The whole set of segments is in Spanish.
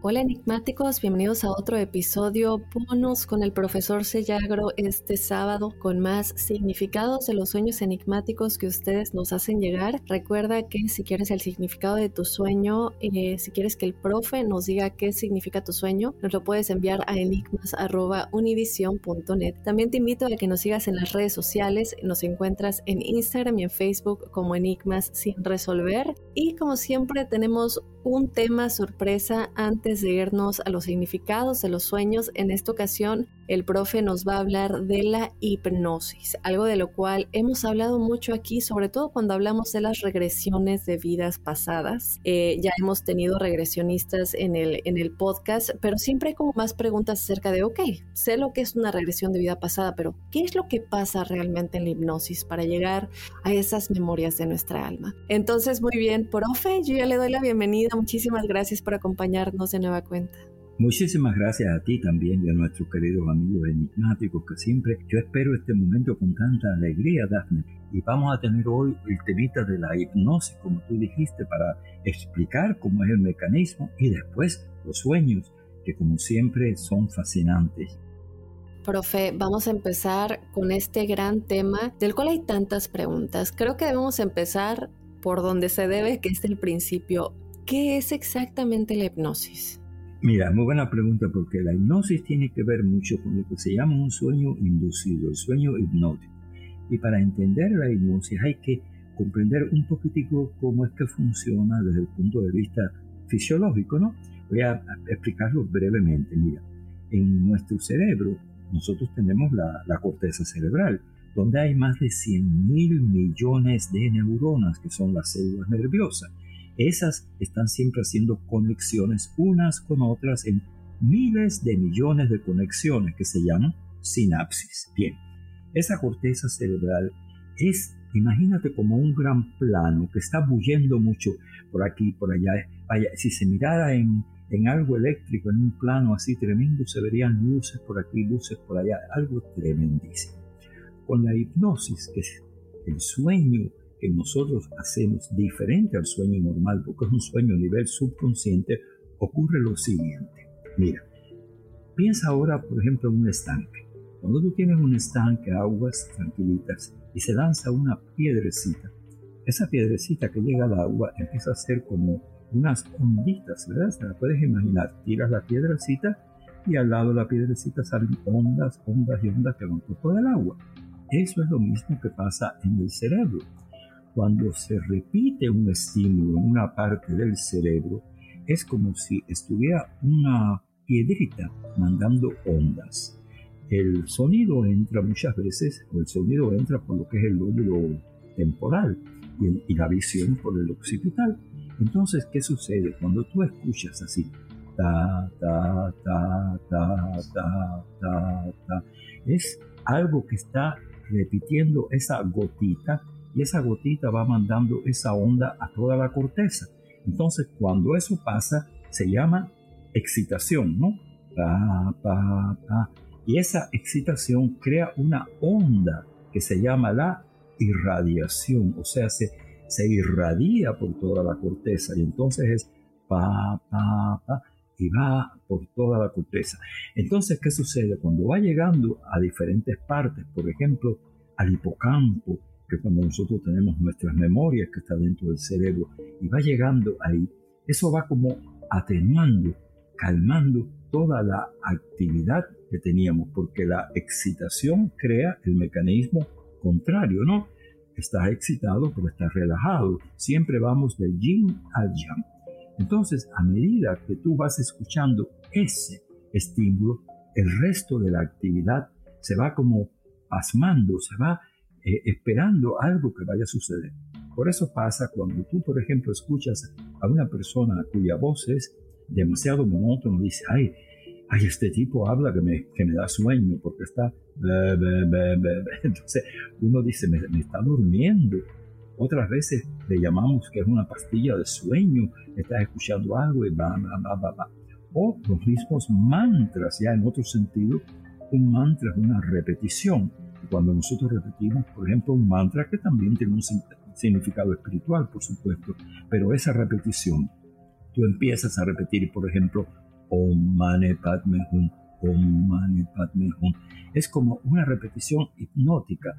Hola enigmáticos, bienvenidos a otro episodio bonus con el profesor Sellagro este sábado con más significados de los sueños enigmáticos que ustedes nos hacen llegar. Recuerda que si quieres el significado de tu sueño, eh, si quieres que el profe nos diga qué significa tu sueño, nos lo puedes enviar a enigmas.univision.net. También te invito a que nos sigas en las redes sociales, nos encuentras en Instagram y en Facebook como Enigmas sin resolver. Y como siempre tenemos un tema sorpresa antes de irnos a los significados de los sueños. En esta ocasión, el profe nos va a hablar de la hipnosis, algo de lo cual hemos hablado mucho aquí, sobre todo cuando hablamos de las regresiones de vidas pasadas. Eh, ya hemos tenido regresionistas en el, en el podcast, pero siempre hay como más preguntas acerca de, ok, sé lo que es una regresión de vida pasada, pero ¿qué es lo que pasa realmente en la hipnosis para llegar a esas memorias de nuestra alma? Entonces, muy bien, profe, yo ya le doy la bienvenida Muchísimas gracias por acompañarnos de nueva cuenta. Muchísimas gracias a ti también y a nuestros queridos amigos enigmáticos que siempre yo espero este momento con tanta alegría, Daphne. Y vamos a tener hoy el temita de la hipnosis, como tú dijiste, para explicar cómo es el mecanismo y después los sueños, que como siempre son fascinantes. Profe, vamos a empezar con este gran tema del cual hay tantas preguntas. Creo que debemos empezar por donde se debe, que es el principio ¿Qué es exactamente la hipnosis? Mira, muy buena pregunta porque la hipnosis tiene que ver mucho con lo que se llama un sueño inducido, el sueño hipnótico. Y para entender la hipnosis hay que comprender un poquitico cómo es que funciona desde el punto de vista fisiológico, ¿no? Voy a explicarlo brevemente. Mira, en nuestro cerebro nosotros tenemos la, corteza cerebral, donde hay más de 100 mil millones de neuronas, que son las células nerviosas esas están siempre haciendo conexiones unas con otras en miles de millones de conexiones que se llaman sinapsis. Bien, esa corteza cerebral es, imagínate como un gran plano que está bullendo mucho por aquí, por allá. Si se mirara en, en algo eléctrico, en un plano así tremendo, se verían luces por aquí, luces por allá, algo tremendísimo. Con la hipnosis, que es el sueño que nosotros hacemos diferente al sueño normal, porque es un sueño a nivel subconsciente, ocurre lo siguiente. Mira, piensa ahora, por ejemplo, en un estanque. Cuando tú tienes un estanque, aguas tranquilitas, y se lanza una piedrecita, esa piedrecita que llega al agua empieza a ser como unas onditas, ¿verdad? Se la puedes imaginar. Tiras la piedrecita y al lado de la piedrecita salen ondas, ondas y ondas que van por todo el agua. Eso es lo mismo que pasa en el cerebro. Cuando se repite un estímulo en una parte del cerebro, es como si estuviera una piedrita mandando ondas. El sonido entra muchas veces, o el sonido entra por lo que es el lóbulo temporal y, la visión por el occipital. Entonces, ¿qué sucede? Cuando tú escuchas así, ta, ta, ta, ta, ta, ta, ta, es algo que está repitiendo esa gotita y esa gotita va mandando esa onda a toda la corteza. Entonces, cuando eso pasa, se llama excitación, ¿no? Y esa excitación crea una onda que se llama la irradiación, o sea, se, se irradia por toda la corteza y entonces es pa, pa, pa, y va por toda la corteza. Entonces, ¿qué sucede? Cuando va llegando a diferentes partes, por ejemplo, al hipocampo, que cuando nosotros tenemos nuestras memorias que está dentro del cerebro, y va llegando ahí, eso va como atenuando, calmando toda la actividad que teníamos, porque la excitación crea el mecanismo contrario, ¿no? Estás excitado, pero estás relajado. Siempre vamos del yin al yang. Entonces, a medida que tú vas escuchando ese estímulo, el resto de la actividad se va como pasmando, se va eh, esperando algo que vaya a suceder. Por eso pasa cuando tú, por ejemplo, escuchas a una persona cuya voz es demasiado monótona, dice, ay, ay, este tipo habla que me, que me da sueño porque está... Entonces uno dice, me, me está durmiendo otras veces le llamamos que es una pastilla de sueño, estás escuchando algo y va, va, va, va, O los mismos mantras, ya en otro sentido, un mantra es una repetición. Cuando nosotros repetimos, por ejemplo, un mantra que también tiene un significado espiritual, por supuesto, pero esa repetición, tú empiezas a repetir, por ejemplo, Om Mane Padme Hum, Om Mane Padme Hum. Es como una repetición hipnótica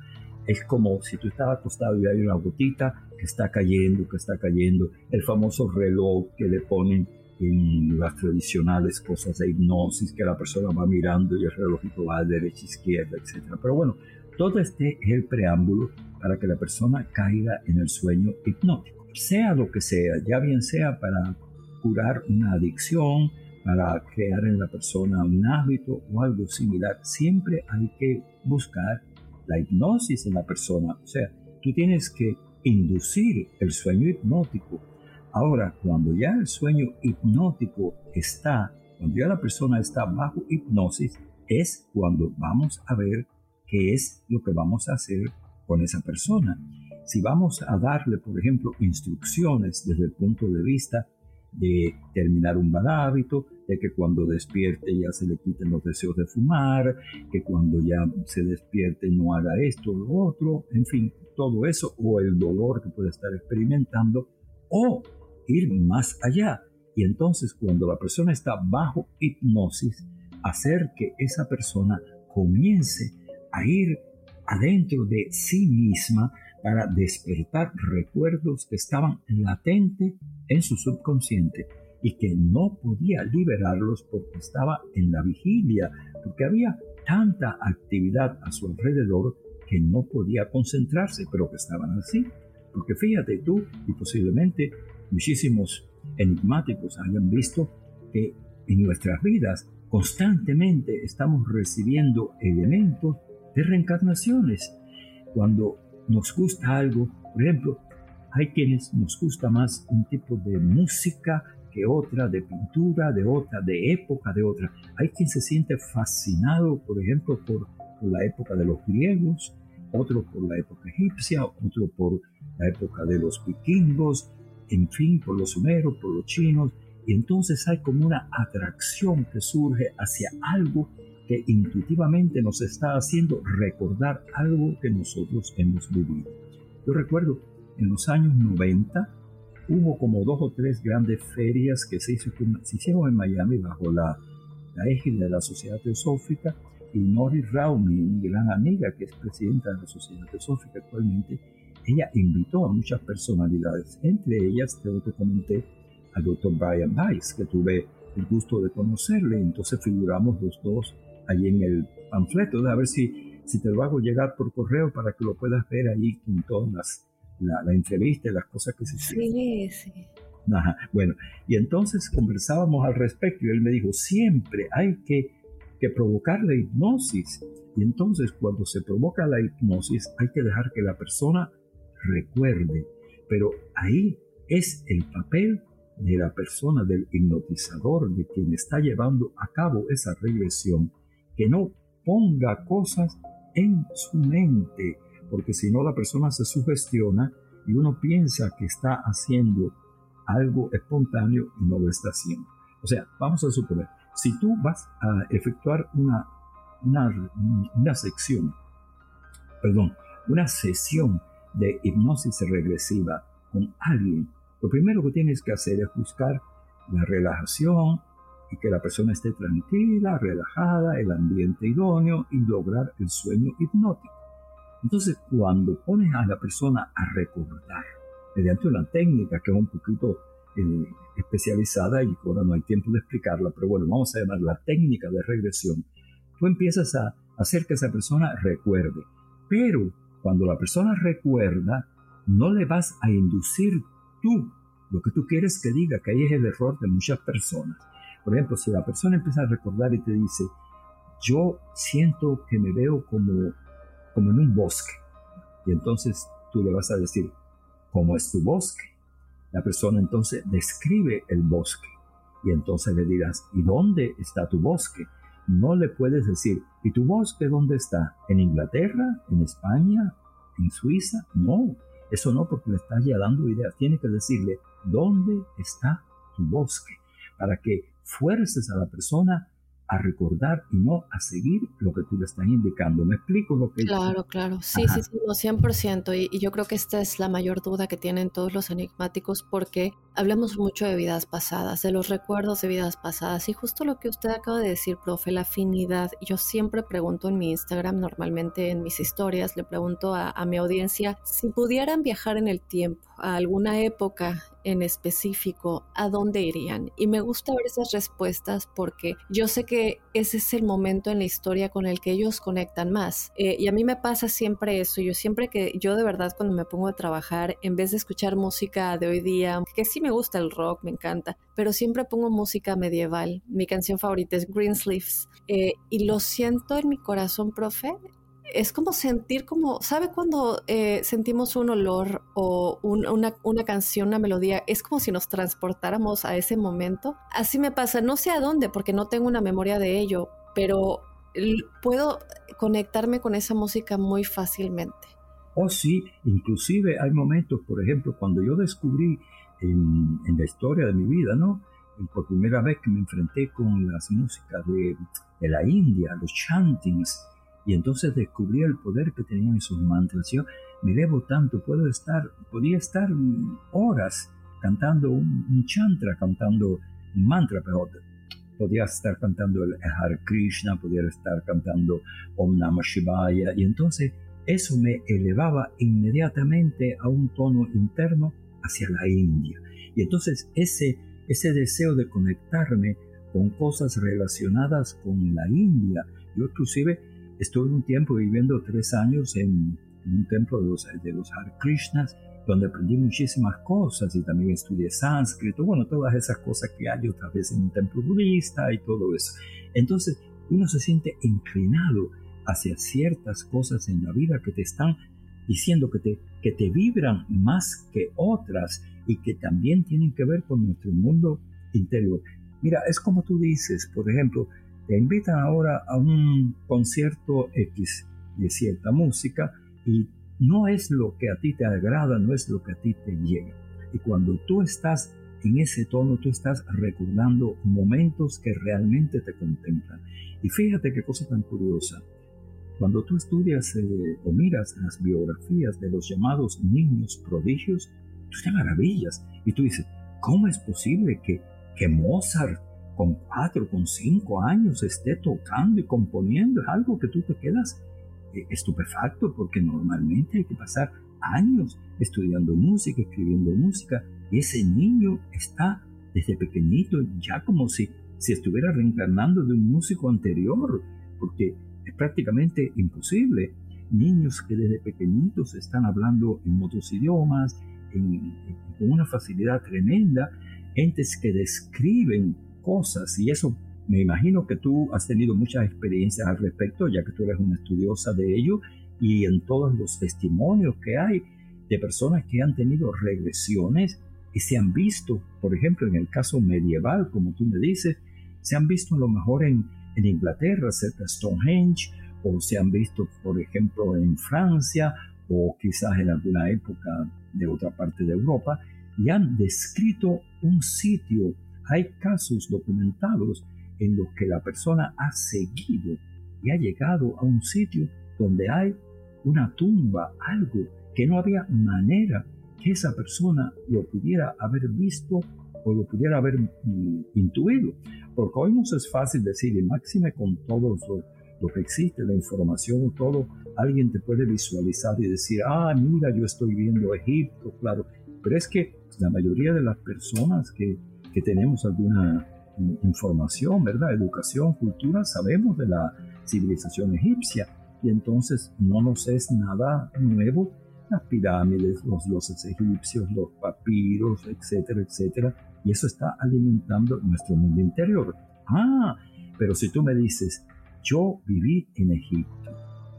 es como si tú estás acostado y hay una gotita que está cayendo, que está cayendo. El famoso reloj que le ponen en las tradicionales cosas de hipnosis, que la persona va mirando y el relojito va a derecha, izquierda, etc. Pero bueno, todo este es el preámbulo para que la persona caiga en el sueño hipnótico. Sea lo que sea, ya bien sea para curar una adicción, para crear en la persona un hábito o algo similar, siempre hay que buscar la hipnosis en la persona. O sea, tú tienes que inducir el sueño hipnótico. Ahora, cuando ya el sueño hipnótico está, cuando ya la persona está bajo hipnosis, es cuando vamos a ver qué es lo que vamos a hacer con esa persona. Si vamos a darle, por ejemplo, instrucciones desde el punto de vista de terminar un mal hábito, de que cuando despierte ya se le quiten los deseos de fumar, que cuando ya se despierte no haga esto o lo otro, en fin, todo eso, o el dolor que puede estar experimentando, o ir más allá. Y entonces cuando la persona está bajo hipnosis, hacer que esa persona comience a ir adentro de sí misma para despertar recuerdos que estaban latentes en su subconsciente y que no podía liberarlos porque estaba en la vigilia, porque había tanta actividad a su alrededor que no podía concentrarse, pero que estaban así. Porque fíjate tú, y posiblemente muchísimos enigmáticos hayan visto que en nuestras vidas constantemente estamos recibiendo elementos de reencarnaciones. Cuando nos gusta algo, por ejemplo, hay quienes nos gusta más un tipo de música que otra, de pintura, de otra, de época, de otra. Hay quien se siente fascinado, por ejemplo, por, la época de los griegos, otro por la época egipcia, otro por la época de los vikingos, en fin, por los sumeros, por los chinos. Y entonces hay como una atracción que surge hacia algo que intuitivamente nos está haciendo recordar algo que nosotros hemos vivido. Yo recuerdo en los años 90, hubo como dos o tres grandes ferias que se, hicieron en Miami bajo la, la égida de la Sociedad Teosófica y Nori Rao, mi, gran amiga que es presidenta de la Sociedad Teosófica actualmente, ella invitó a muchas personalidades, entre ellas, creo que comenté, al doctor Brian Weiss, que tuve el gusto de conocerle, entonces figuramos los dos ahí en el panfleto, a ver si, si te lo hago llegar por correo para que lo puedas ver ahí con todas las la, entrevista y las cosas que se hicieron. Sí, sí. Bueno, y entonces conversábamos al respecto y él me dijo, siempre hay que, que provocar la hipnosis. Y entonces cuando se provoca la hipnosis hay que dejar que la persona recuerde. Pero ahí es el papel de la persona, del hipnotizador, de quien está llevando a cabo esa regresión, que no ponga cosas en su mente, porque si no la persona se sugestiona y uno piensa que está haciendo algo espontáneo y no lo está haciendo. O sea, vamos a suponer, si tú vas a efectuar una una, una sección, perdón, una sesión de hipnosis regresiva con alguien, lo primero que tienes que hacer es buscar la relajación y que la persona esté tranquila, relajada, el ambiente idóneo y lograr el sueño hipnótico. Entonces, cuando pones a la persona a recordar, mediante una técnica que es un poquito eh, especializada y ahora no hay tiempo de explicarla, pero bueno, vamos a llamar la técnica de regresión, tú empiezas a hacer que esa persona recuerde. Pero cuando la persona recuerda, no le vas a inducir tú lo que tú quieres que diga, que ahí es el error de muchas personas. Por ejemplo, si la persona empieza a recordar y te dice, yo siento que me veo como, como en un bosque, y entonces tú le vas a decir, ¿cómo es tu bosque? La persona entonces describe el bosque, y entonces le dirás, ¿y dónde está tu bosque? No le puedes decir, ¿y tu bosque dónde está? ¿En Inglaterra? ¿En España? ¿En Suiza? No, eso no, porque le estás ya dando ideas. Tiene que decirle dónde está tu bosque para que fuerces a la persona a recordar y no a seguir lo que tú le estás indicando. ¿Me explico lo que Claro, claro. Sí, sí, sí, no, 100%. Y, y, yo creo que esta es la mayor duda que tienen todos los enigmáticos porque hablamos mucho de vidas pasadas, de los recuerdos de vidas pasadas. Y justo lo que usted acaba de decir, profe, la afinidad. Yo siempre pregunto en mi Instagram, normalmente en mis historias, le pregunto a, a mi audiencia si pudieran viajar en el tiempo a alguna época en específico, ¿a dónde irían? Y me gusta ver esas respuestas porque yo sé que ese es el momento en la historia con el que ellos conectan más. Eh, y a mí me pasa siempre eso. Yo siempre que, yo de verdad cuando me pongo a trabajar, en vez de escuchar música de hoy día, que sí me gusta el rock, me encanta, pero siempre pongo música medieval. Mi canción favorita es Greensleeves. Eh, y lo siento en mi corazón, profe, es como sentir como, ¿sabe cuando eh, sentimos un olor o una, una, canción, una melodía? Es como si nos transportáramos a ese momento. Así me pasa, no sé a dónde, porque no tengo una memoria de ello, pero puedo conectarme con esa música muy fácilmente. Oh, sí, inclusive hay momentos, por ejemplo, cuando yo descubrí en, en la historia de mi vida, ¿no? Por primera vez que me enfrenté con las músicas de, de la India, los chantings, y entonces descubrí el poder que tenían esos mantras. Yo me elevo tanto, puedo estar, podía estar horas cantando un, chantra, cantando un mantra, pero podía estar cantando el Hare Krishna, podía estar cantando Om Namah Shivaya, y entonces eso me elevaba inmediatamente a un tono interno hacia la India. Y entonces ese, ese deseo de conectarme con cosas relacionadas con la India, yo inclusive Estuve un tiempo viviendo tres años en, un templo de los, de los Hare Krishnas, donde aprendí muchísimas cosas y también estudié sánscrito, bueno, todas esas cosas que hay otra vez en un templo budista y todo eso. Entonces, uno se siente inclinado hacia ciertas cosas en la vida que te están diciendo que te, que te vibran más que otras y que también tienen que ver con nuestro mundo interior. Mira, es como tú dices, por ejemplo, te invitan ahora a un concierto X de cierta música y no es lo que a ti te agrada, no es lo que a ti te llega. Y cuando tú estás en ese tono, tú estás recordando momentos que realmente te contemplan. Y fíjate qué cosa tan curiosa. Cuando tú estudias eh, o miras las biografías de los llamados niños prodigios, tú te maravillas y tú dices, ¿cómo es posible que, que Mozart con cuatro, con cinco años esté tocando y componiendo, es algo que tú te quedas eh, estupefacto porque normalmente hay que pasar años estudiando música, escribiendo música, y ese niño está desde pequeñito ya como si, si estuviera reencarnando de un músico anterior, porque es prácticamente imposible. Niños que desde pequeñitos están hablando en otros idiomas, con una facilidad tremenda, entes que describen cosas y eso me imagino que tú has tenido muchas experiencias al respecto, ya que tú eres una estudiosa de ello y en todos los testimonios que hay de personas que han tenido regresiones y se han visto, por ejemplo, en el caso medieval, como tú me dices, se han visto a lo mejor en, en Inglaterra, cerca de Stonehenge, o se han visto, por ejemplo, en Francia, o quizás en alguna época de otra parte de Europa, y han descrito un sitio. Hay casos documentados en los que la persona ha seguido y ha llegado a un sitio donde hay una tumba, algo que no había manera que esa persona lo pudiera haber visto o lo pudiera haber mm, intuido. Porque hoy no es fácil decir, y máxime con todo lo, que existe, la información, todo, alguien te puede visualizar y decir, ah, mira, yo estoy viendo Egipto, claro. Pero es que la mayoría de las personas que, que tenemos alguna información, ¿verdad? Educación, cultura, sabemos de la civilización egipcia y entonces no nos es nada nuevo las pirámides, los dioses egipcios, los papiros, etcétera, etcétera, y eso está alimentando nuestro mundo interior. Ah, pero si tú me dices, yo viví en Egipto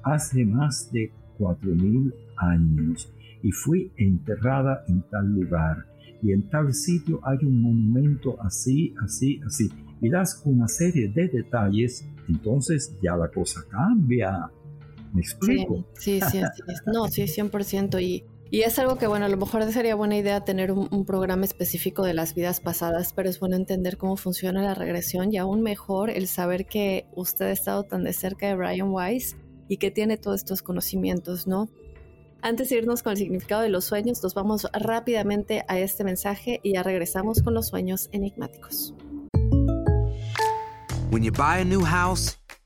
hace más de 4.000 años y fui enterrada en tal lugar y en tal sitio hay un monumento así, así, así, y das una serie de detalles, entonces ya la cosa cambia. ¿Me explico? Sí, sí, sí, No, sí, 100%. Y, y es algo que, bueno, a lo mejor sería buena idea tener un, programa específico de las vidas pasadas, pero es bueno entender cómo funciona la regresión y aún mejor el saber que usted ha estado tan de cerca de Brian Weiss y que tiene todos estos conocimientos, ¿no? Antes de irnos con el significado de los sueños, nos vamos rápidamente a este mensaje y ya regresamos con los sueños enigmáticos. When you buy a new house,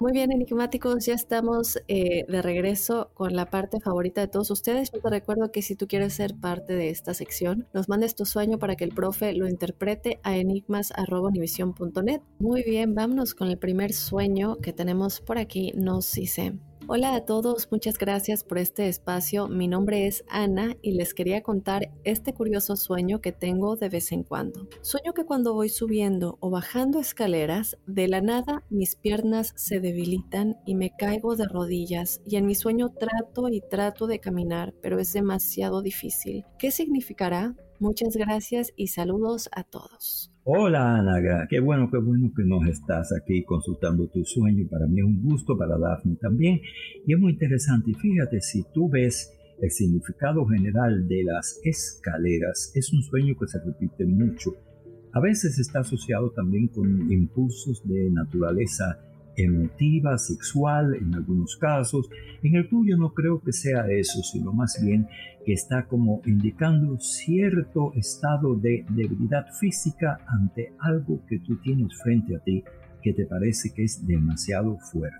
Muy bien, enigmáticos, ya estamos eh, de regreso con la parte favorita de todos ustedes. Yo te recuerdo que si tú quieres ser parte de esta sección, nos mandes tu sueño para que el profe lo interprete a enigmas.univision.net. Muy bien, vámonos con el primer sueño que tenemos por aquí. Nos dice. Hola a todos, muchas gracias por este espacio. Mi nombre es Ana y les quería contar este curioso sueño que tengo de vez en cuando. Sueño que cuando voy subiendo o bajando escaleras, de la nada mis piernas se debilitan y me caigo de rodillas y en mi sueño trato y trato de caminar, pero es demasiado difícil. ¿Qué significará? Muchas gracias y saludos a todos. Hola Ana, qué bueno, qué bueno que nos estás aquí consultando tu sueño. Para mí es un gusto, para Daphne también. Y es muy interesante. Fíjate, si tú ves el significado general de las escaleras, es un sueño que se repite mucho. A veces está asociado también con impulsos de naturaleza emotiva, sexual en algunos casos. En el tuyo no creo que sea eso, sino más bien que está como indicando cierto estado de debilidad física ante algo que tú tienes frente a ti que te parece que es demasiado fuerte.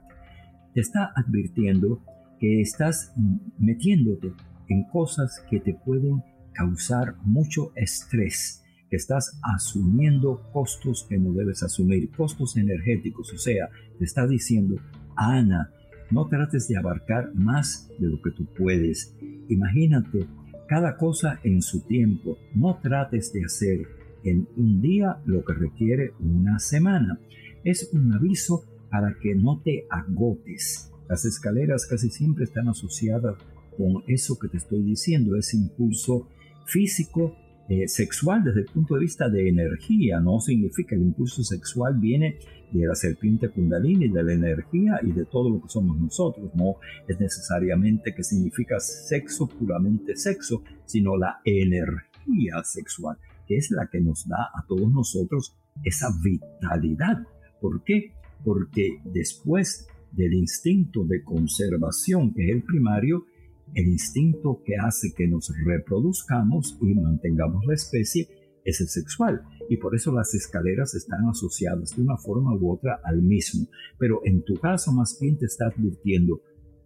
Te está advirtiendo que estás metiéndote en cosas que te pueden causar mucho estrés, que estás asumiendo costos que no debes asumir, costos energéticos, o sea, te está diciendo, Ana, no trates de abarcar más de lo que tú puedes. Imagínate cada cosa en su tiempo. No trates de hacer en un día lo que requiere una semana. Es un aviso para que no te agotes. Las escaleras casi siempre están asociadas con eso que te estoy diciendo, ese impulso físico eh, sexual desde el punto de vista de energía. No significa el impulso sexual viene de la serpiente kundalini, de la energía y de todo lo que somos nosotros. No es necesariamente que significa sexo, puramente sexo, sino la energía sexual, que es la que nos da a todos nosotros esa vitalidad. ¿Por qué? Porque después del instinto de conservación, que es el primario, el instinto que hace que nos reproduzcamos y mantengamos la especie, es el sexual. Y por eso las escaleras están asociadas de una forma u otra al mismo. Pero en tu caso más bien te está advirtiendo,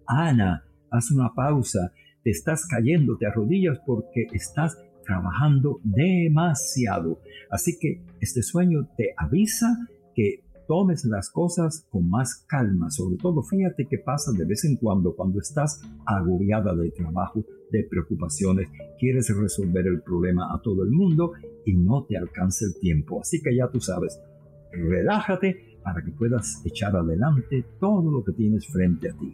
Ana, haz una pausa, te estás cayendo, te arrodillas porque estás trabajando demasiado. Así que este sueño te avisa que tomes las cosas con más calma. Sobre todo, fíjate qué pasa de vez en cuando cuando estás agobiada de trabajo, de preocupaciones, quieres resolver el problema a todo el mundo y no te alcanza el tiempo. Así que ya tú sabes, relájate para que puedas echar adelante todo lo que tienes frente a ti.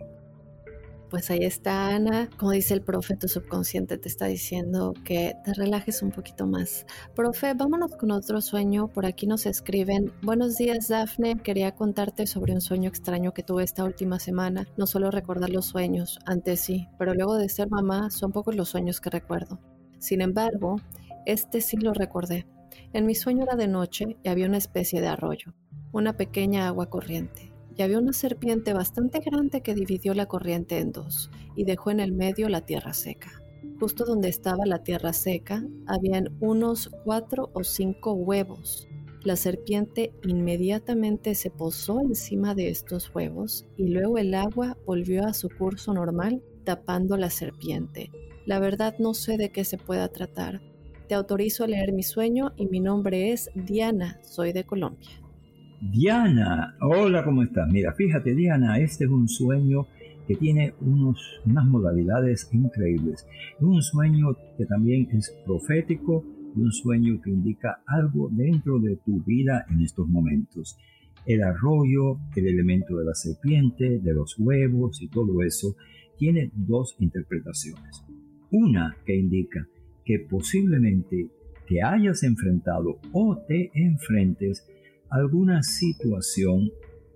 Pues ahí está Ana, como dice el profe, tu subconsciente te está diciendo que te relajes un poquito más. Profe, vámonos con otro sueño. Por aquí nos escriben, buenos días Dafne, quería contarte sobre un sueño extraño que tuve esta última semana. No suelo recordar los sueños, antes sí, pero luego de ser mamá son pocos los sueños que recuerdo. Sin embargo, este sí lo recordé. En mi sueño era de noche y había una especie de arroyo, una pequeña agua corriente y había una serpiente bastante grande que dividió la corriente en dos y dejó en el medio la tierra seca. Justo donde estaba la tierra seca, habían unos cuatro o cinco huevos. La serpiente inmediatamente se posó encima de estos huevos y luego el agua volvió a su curso normal tapando la serpiente. La verdad no sé de qué se pueda tratar. Te autorizo a leer mi sueño y mi nombre es Diana, soy de Colombia. Diana, hola, ¿cómo estás? Mira, fíjate, Diana, este es un sueño que tiene unos, unas modalidades increíbles. Es un sueño que también es profético y un sueño que indica algo dentro de tu vida en estos momentos. El arroyo, el elemento de la serpiente, de los huevos y todo eso, tiene dos interpretaciones. Una que indica que posiblemente te hayas enfrentado o te enfrentes alguna situación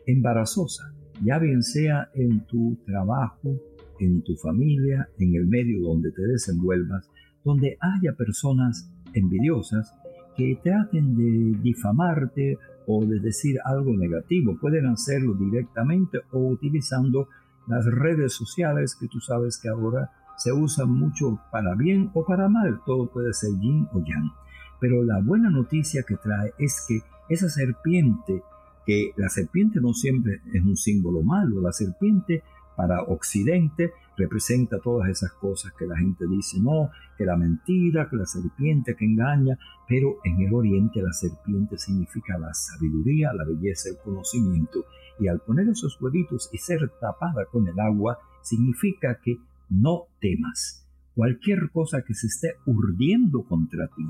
embarazosa, ya bien sea en tu trabajo, en tu familia, en el medio donde te desenvuelvas, donde haya personas envidiosas que traten de difamarte o de decir algo negativo. Pueden hacerlo directamente o utilizando las redes sociales que tú sabes que ahora se usan mucho para bien o para mal. Todo puede ser yin o yang. Pero la buena noticia que trae es que esa serpiente, que la serpiente no siempre es un símbolo malo, la serpiente para Occidente representa todas esas cosas que la gente dice, no, que la mentira, que la serpiente que engaña, pero en el Oriente la serpiente significa la sabiduría, la belleza, el conocimiento, y al poner esos huevitos y ser tapada con el agua, significa que no temas. Cualquier cosa que se esté urdiendo contra ti,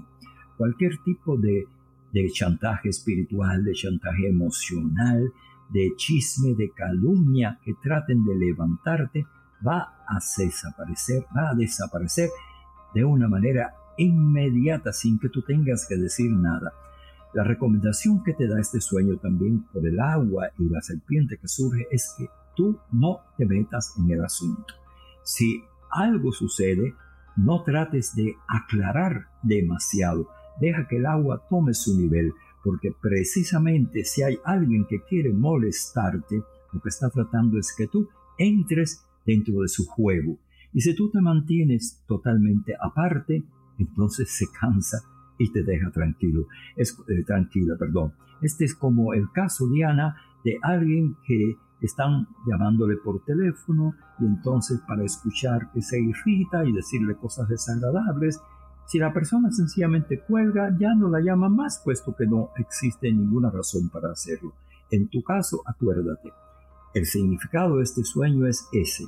cualquier tipo de de chantaje espiritual, de chantaje emocional, de chisme, de calumnia que traten de levantarte, va a desaparecer, va a desaparecer de una manera inmediata sin que tú tengas que decir nada. La recomendación que te da este sueño también por el agua y la serpiente que surge es que tú no te metas en el asunto. Si algo sucede, no trates de aclarar demasiado deja que el agua tome su nivel, porque precisamente si hay alguien que quiere molestarte, lo que está tratando es que tú entres dentro de su juego. Y si tú te mantienes totalmente aparte, entonces se cansa y te deja tranquilo. Es eh, tranquila, perdón. Este es como el caso, Diana, de alguien que están llamándole por teléfono y entonces para escuchar que se irrita y decirle cosas desagradables si la persona sencillamente cuelga, ya no la llama más, puesto que no existe ninguna razón para hacerlo. En tu caso, acuérdate, el significado de este sueño es ese,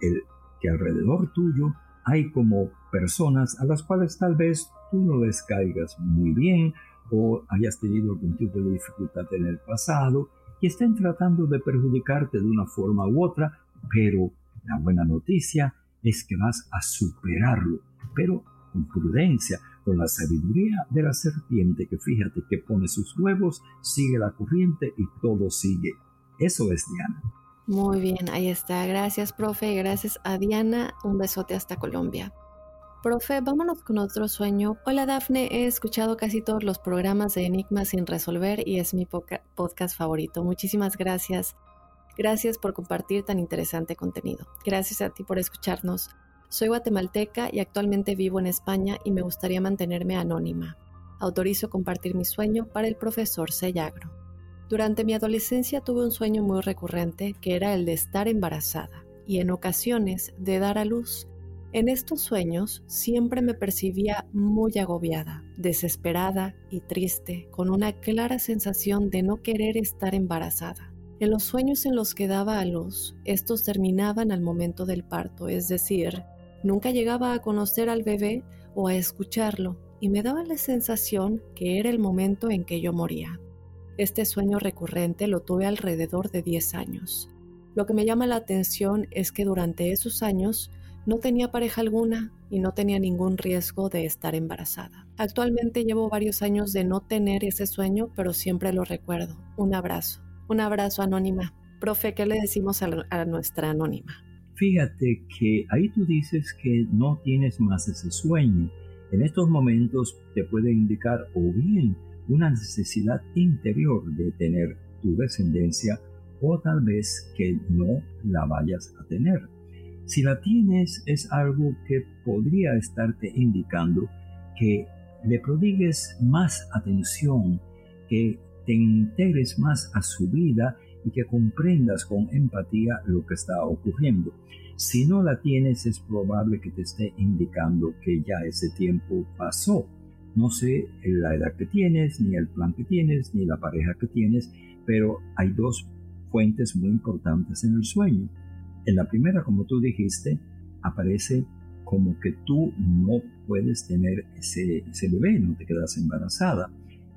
el que alrededor tuyo hay como personas a las cuales tal vez tú no les caigas muy bien o hayas tenido algún tipo de dificultad en el pasado y estén tratando de perjudicarte de una forma u otra, pero la buena noticia es que vas a superarlo, pero con prudencia, con la sabiduría de la serpiente que fíjate que pone sus huevos, sigue la corriente y todo sigue. Eso es Diana. Muy bien, ahí está. Gracias, profe. Gracias a Diana. Un besote hasta Colombia. Profe, vámonos con otro sueño. Hola Dafne, he escuchado casi todos los programas de Enigmas sin resolver y es mi podcast favorito. Muchísimas gracias. Gracias por compartir tan interesante contenido. Gracias a ti por escucharnos. Soy guatemalteca y actualmente vivo en España y me gustaría mantenerme anónima. Autorizo compartir mi sueño para el profesor Sellagro. Durante mi adolescencia tuve un sueño muy recurrente que era el de estar embarazada y en ocasiones de dar a luz. En estos sueños siempre me percibía muy agobiada, desesperada y triste, con una clara sensación de no querer estar embarazada. En los sueños en los que daba a luz, estos terminaban al momento del parto, es decir, nunca llegaba a conocer al bebé o a escucharlo, y me daba la sensación que era el momento en que yo moría. Este sueño recurrente lo tuve alrededor de 10 años. Lo que me llama la atención es que durante esos años no tenía pareja alguna y no tenía ningún riesgo de estar embarazada. Actualmente llevo varios años de no tener ese sueño, pero siempre lo recuerdo. Un abrazo. Un abrazo anónima. Profe, ¿qué le decimos a, nuestra anónima? Fíjate que ahí tú dices que no tienes más ese sueño. En estos momentos te puede indicar o bien una necesidad interior de tener tu descendencia o tal vez que no la vayas a tener. Si la tienes es algo que podría estarte indicando que le prodigues más atención, que te integres más a su vida y que comprendas con empatía lo que está ocurriendo. Si no la tienes, es probable que te esté indicando que ya ese tiempo pasó. No sé la edad que tienes, ni el plan que tienes, ni la pareja que tienes, pero hay dos fuentes muy importantes en el sueño. En la primera, como tú dijiste, aparece como que tú no puedes tener ese, ese bebé, no te quedas embarazada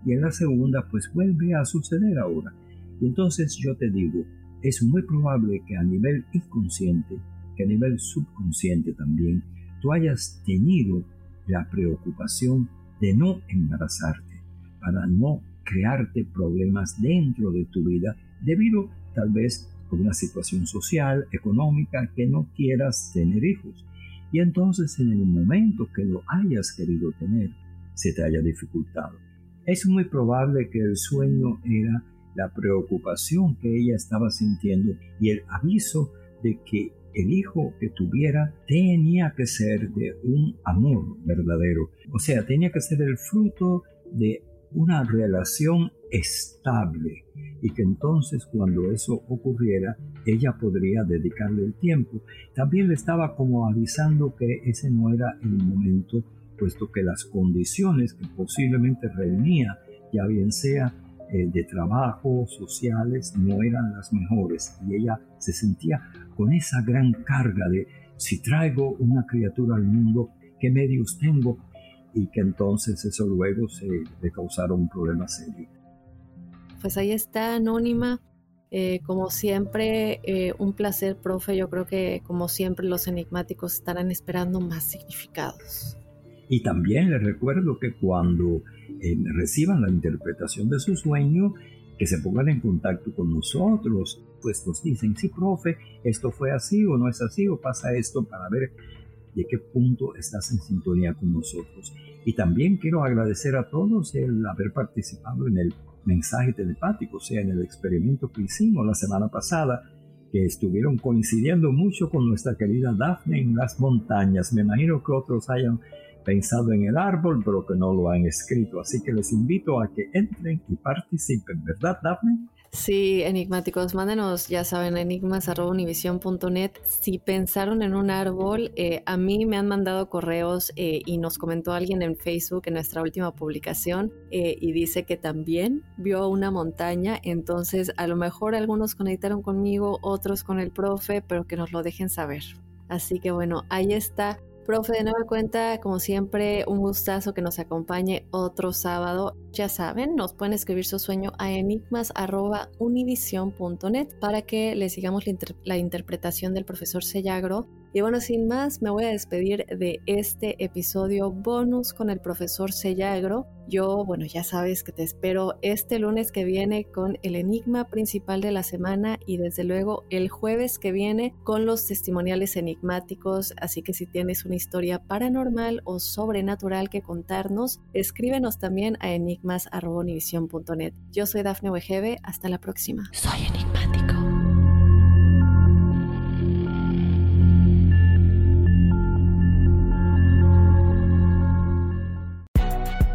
y en la segunda pues vuelve a suceder ahora. Y entonces yo te digo, es muy probable que a nivel inconsciente, que a nivel subconsciente también, tú hayas tenido la preocupación de no embarazarte, para no crearte problemas dentro de tu vida debido tal vez a una situación social, económica, que no quieras tener hijos. Y entonces en el momento que lo hayas querido tener, se te haya dificultado. Es muy probable que el sueño era la preocupación que ella estaba sintiendo y el aviso de que el hijo que tuviera tenía que ser de un amor verdadero. O sea, tenía que ser el fruto de una relación estable y que entonces cuando eso ocurriera ella podría dedicarle el tiempo. También le estaba como avisando que ese no era el momento puesto que las condiciones que posiblemente reunía, ya bien sea eh, de trabajo, sociales, no eran las mejores. Y ella se sentía con esa gran carga de si traigo una criatura al mundo, ¿qué medios tengo? Y que entonces eso luego se le causaron un problema serio. Pues ahí está, Anónima. Eh, como siempre, eh, un placer, profe. Yo creo que como siempre los enigmáticos estarán esperando más significados. Y también les recuerdo que cuando eh, reciban la interpretación de su sueño, que se pongan en contacto con nosotros, pues nos dicen, sí, profe, esto fue así o no es así o pasa esto para ver de qué punto estás en sintonía con nosotros. Y también quiero agradecer a todos el haber participado en el mensaje telepático, o sea, en el experimento que hicimos la semana pasada, que estuvieron coincidiendo mucho con nuestra querida Daphne en las montañas. Me imagino que otros hayan pensado en el árbol, pero que no lo han escrito. Así que les invito a que entren y participen, ¿verdad, Daphne? Sí, enigmáticos, mándenos, ya saben, enigmas.univision.net. Si pensaron en un árbol, eh, a mí me han mandado correos eh, y nos comentó alguien en Facebook en nuestra última publicación eh, y dice que también vio una montaña. Entonces, a lo mejor algunos conectaron conmigo, otros con el profe, pero que nos lo dejen saber. Así que bueno, ahí está Profe, de nueva cuenta, como siempre, un gustazo que nos acompañe otro sábado. Ya saben, nos pueden escribir su sueño a enigmas.univision.net para que le sigamos la, interpretación del profesor Sellagro y bueno, sin más, me voy a despedir de este episodio bonus con el profesor Sellagro. Yo, bueno, ya sabes que te espero este lunes que viene con el enigma principal de la semana y desde luego el jueves que viene con los testimoniales enigmáticos. Así que si tienes una historia paranormal o sobrenatural que contarnos, escríbenos también a enigmas.univision.net. Yo soy Dafne Wegebe, hasta la próxima. Soy enigmático.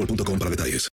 boostmobile.com para detalles.